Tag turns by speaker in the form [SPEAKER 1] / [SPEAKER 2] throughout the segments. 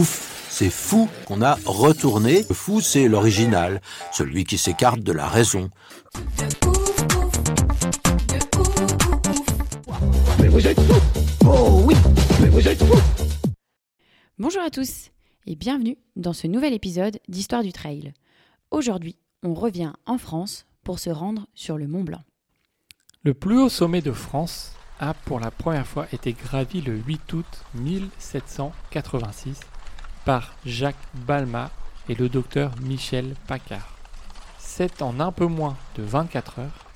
[SPEAKER 1] Ouf, c'est fou qu'on a retourné. Le fou, c'est l'original, celui qui s'écarte de la raison.
[SPEAKER 2] Bonjour à tous et bienvenue dans ce nouvel épisode d'Histoire du Trail. Aujourd'hui, on revient en France pour se rendre sur le Mont Blanc.
[SPEAKER 3] Le plus haut sommet de France a pour la première fois été gravi le 8 août 1786 par Jacques Balma et le docteur Michel Paccard. C'est en un peu moins de 24 heures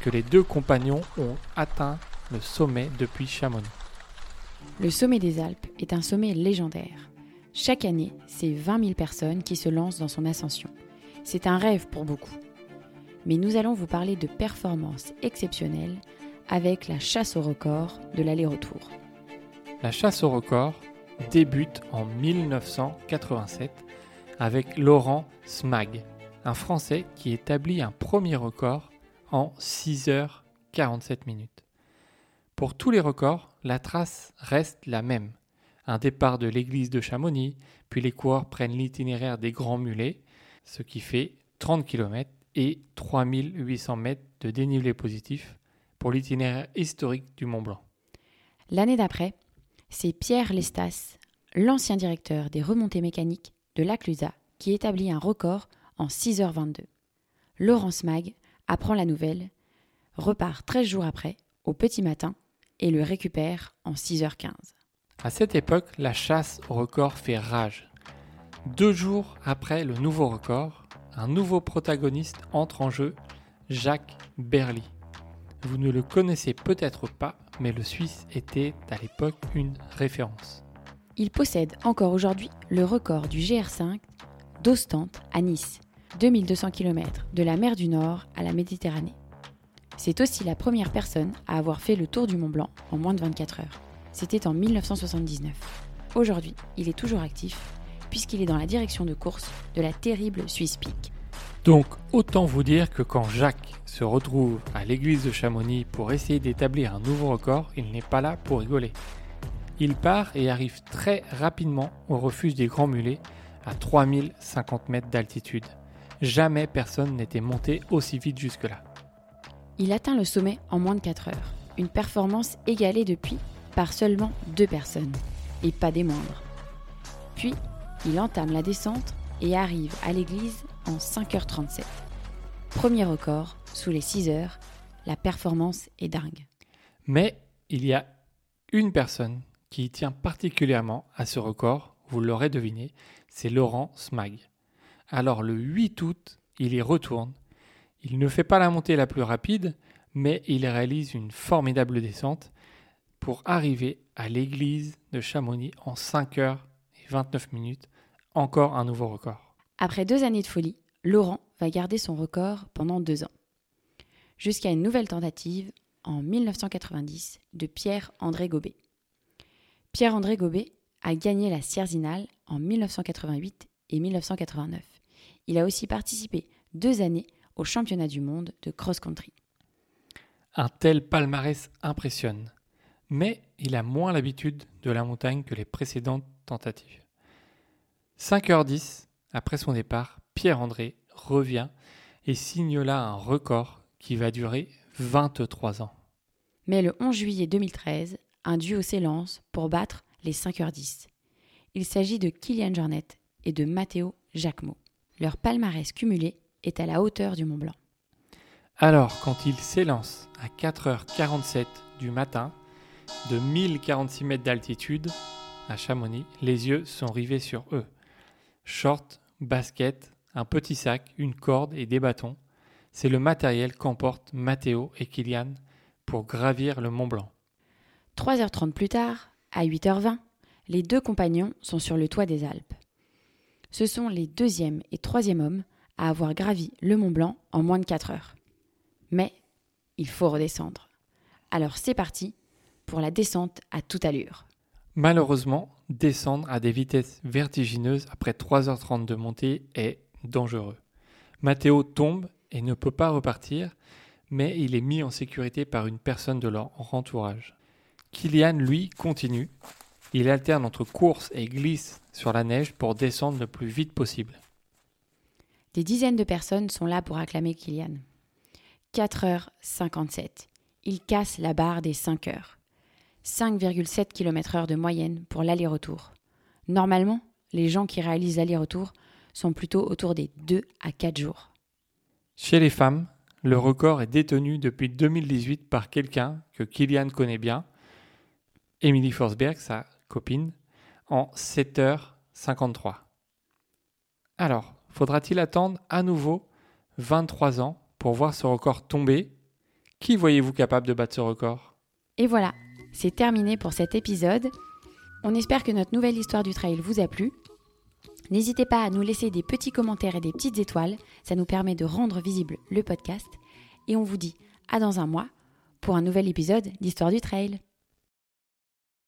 [SPEAKER 3] que les deux compagnons ont atteint le sommet depuis Chamonix.
[SPEAKER 2] Le sommet des Alpes est un sommet légendaire. Chaque année, c'est 20 000 personnes qui se lancent dans son ascension. C'est un rêve pour beaucoup. Mais nous allons vous parler de performances exceptionnelles avec la chasse au record de l'aller-retour.
[SPEAKER 3] La chasse au record débute en 1987 avec Laurent Smag, un Français qui établit un premier record en 6h47 minutes. Pour tous les records, la trace reste la même. Un départ de l'église de Chamonix, puis les coureurs prennent l'itinéraire des Grands Mulets, ce qui fait 30 km et 3800 mètres de dénivelé positif pour l'itinéraire historique du Mont Blanc.
[SPEAKER 2] L'année d'après, c'est Pierre Lestas, l'ancien directeur des remontées mécaniques de l'Aclusa, qui établit un record en 6h22. Laurence Mag apprend la nouvelle, repart 13 jours après, au petit matin, et le récupère en 6h15.
[SPEAKER 3] À cette époque, la chasse au record fait rage. Deux jours après le nouveau record, un nouveau protagoniste entre en jeu, Jacques Berly. Vous ne le connaissez peut-être pas, mais le Suisse était à l'époque une référence.
[SPEAKER 2] Il possède encore aujourd'hui le record du GR5 d'Ostende à Nice, 2200 km de la mer du Nord à la Méditerranée. C'est aussi la première personne à avoir fait le tour du Mont Blanc en moins de 24 heures. C'était en 1979. Aujourd'hui, il est toujours actif puisqu'il est dans la direction de course de la terrible Swiss Peak.
[SPEAKER 3] Donc autant vous dire que quand Jacques se retrouve à l'église de Chamonix pour essayer d'établir un nouveau record, il n'est pas là pour rigoler. Il part et arrive très rapidement au refuge des Grands Mulets à 3050 mètres d'altitude. Jamais personne n'était monté aussi vite jusque-là.
[SPEAKER 2] Il atteint le sommet en moins de 4 heures, une performance égalée depuis par seulement deux personnes, et pas des moindres. Puis, il entame la descente et arrive à l'église en 5h37. Premier record, sous les 6 heures, la performance est dingue.
[SPEAKER 3] Mais il y a une personne qui tient particulièrement à ce record, vous l'aurez deviné, c'est Laurent Smag. Alors le 8 août, il y retourne. Il ne fait pas la montée la plus rapide, mais il réalise une formidable descente pour arriver à l'église de Chamonix en 5 heures et 29 minutes. Encore un nouveau record.
[SPEAKER 2] Après deux années de folie, Laurent va garder son record pendant deux ans. Jusqu'à une nouvelle tentative en 1990 de Pierre-André Gobet. Pierre-André Gobet a gagné la Sierzinale en 1988 et 1989. Il a aussi participé deux années au championnat du monde de cross-country.
[SPEAKER 3] Un tel palmarès impressionne, mais il a moins l'habitude de la montagne que les précédentes tentatives. 5h10 après son départ, Pierre-André revient et signe là un record qui va durer 23 ans.
[SPEAKER 2] Mais le 11 juillet 2013, un duo s'élance pour battre les 5h10. Il s'agit de Kylian Jornet et de Matteo Jacquemot. Leur palmarès cumulé est à la hauteur du Mont Blanc.
[SPEAKER 3] Alors, quand il s'élance à 4h47 du matin, de 1046 mètres d'altitude à Chamonix, les yeux sont rivés sur eux. Short, basket, un petit sac, une corde et des bâtons. C'est le matériel qu'emportent Matteo et Kylian pour gravir le Mont Blanc.
[SPEAKER 2] 3h30 plus tard, à 8h20, les deux compagnons sont sur le toit des Alpes. Ce sont les deuxième et troisième hommes à avoir gravi le Mont Blanc en moins de 4 heures. Mais il faut redescendre. Alors c'est parti pour la descente à toute allure.
[SPEAKER 3] Malheureusement, descendre à des vitesses vertigineuses après 3h30 de montée est dangereux. Matteo tombe et ne peut pas repartir, mais il est mis en sécurité par une personne de leur entourage. Kylian, lui, continue. Il alterne entre course et glisse sur la neige pour descendre le plus vite possible.
[SPEAKER 2] Des dizaines de personnes sont là pour acclamer Kylian. 4h57. Il casse la barre des 5 heures. 5,7 km/h de moyenne pour l'aller-retour. Normalement, les gens qui réalisent l'aller-retour sont plutôt autour des 2 à 4 jours.
[SPEAKER 3] Chez les femmes, le record est détenu depuis 2018 par quelqu'un que Kylian connaît bien, Emily Forsberg, sa copine, en 7h53. Alors, faudra-t-il attendre à nouveau 23 ans pour voir ce record tomber? Qui voyez-vous capable de battre ce record?
[SPEAKER 2] Et voilà, c'est terminé pour cet épisode. On espère que notre nouvelle histoire du trail vous a plu. N'hésitez pas à nous laisser des petits commentaires et des petites étoiles, ça nous permet de rendre visible le podcast. Et on vous dit à dans un mois pour un nouvel épisode d'Histoire du Trail.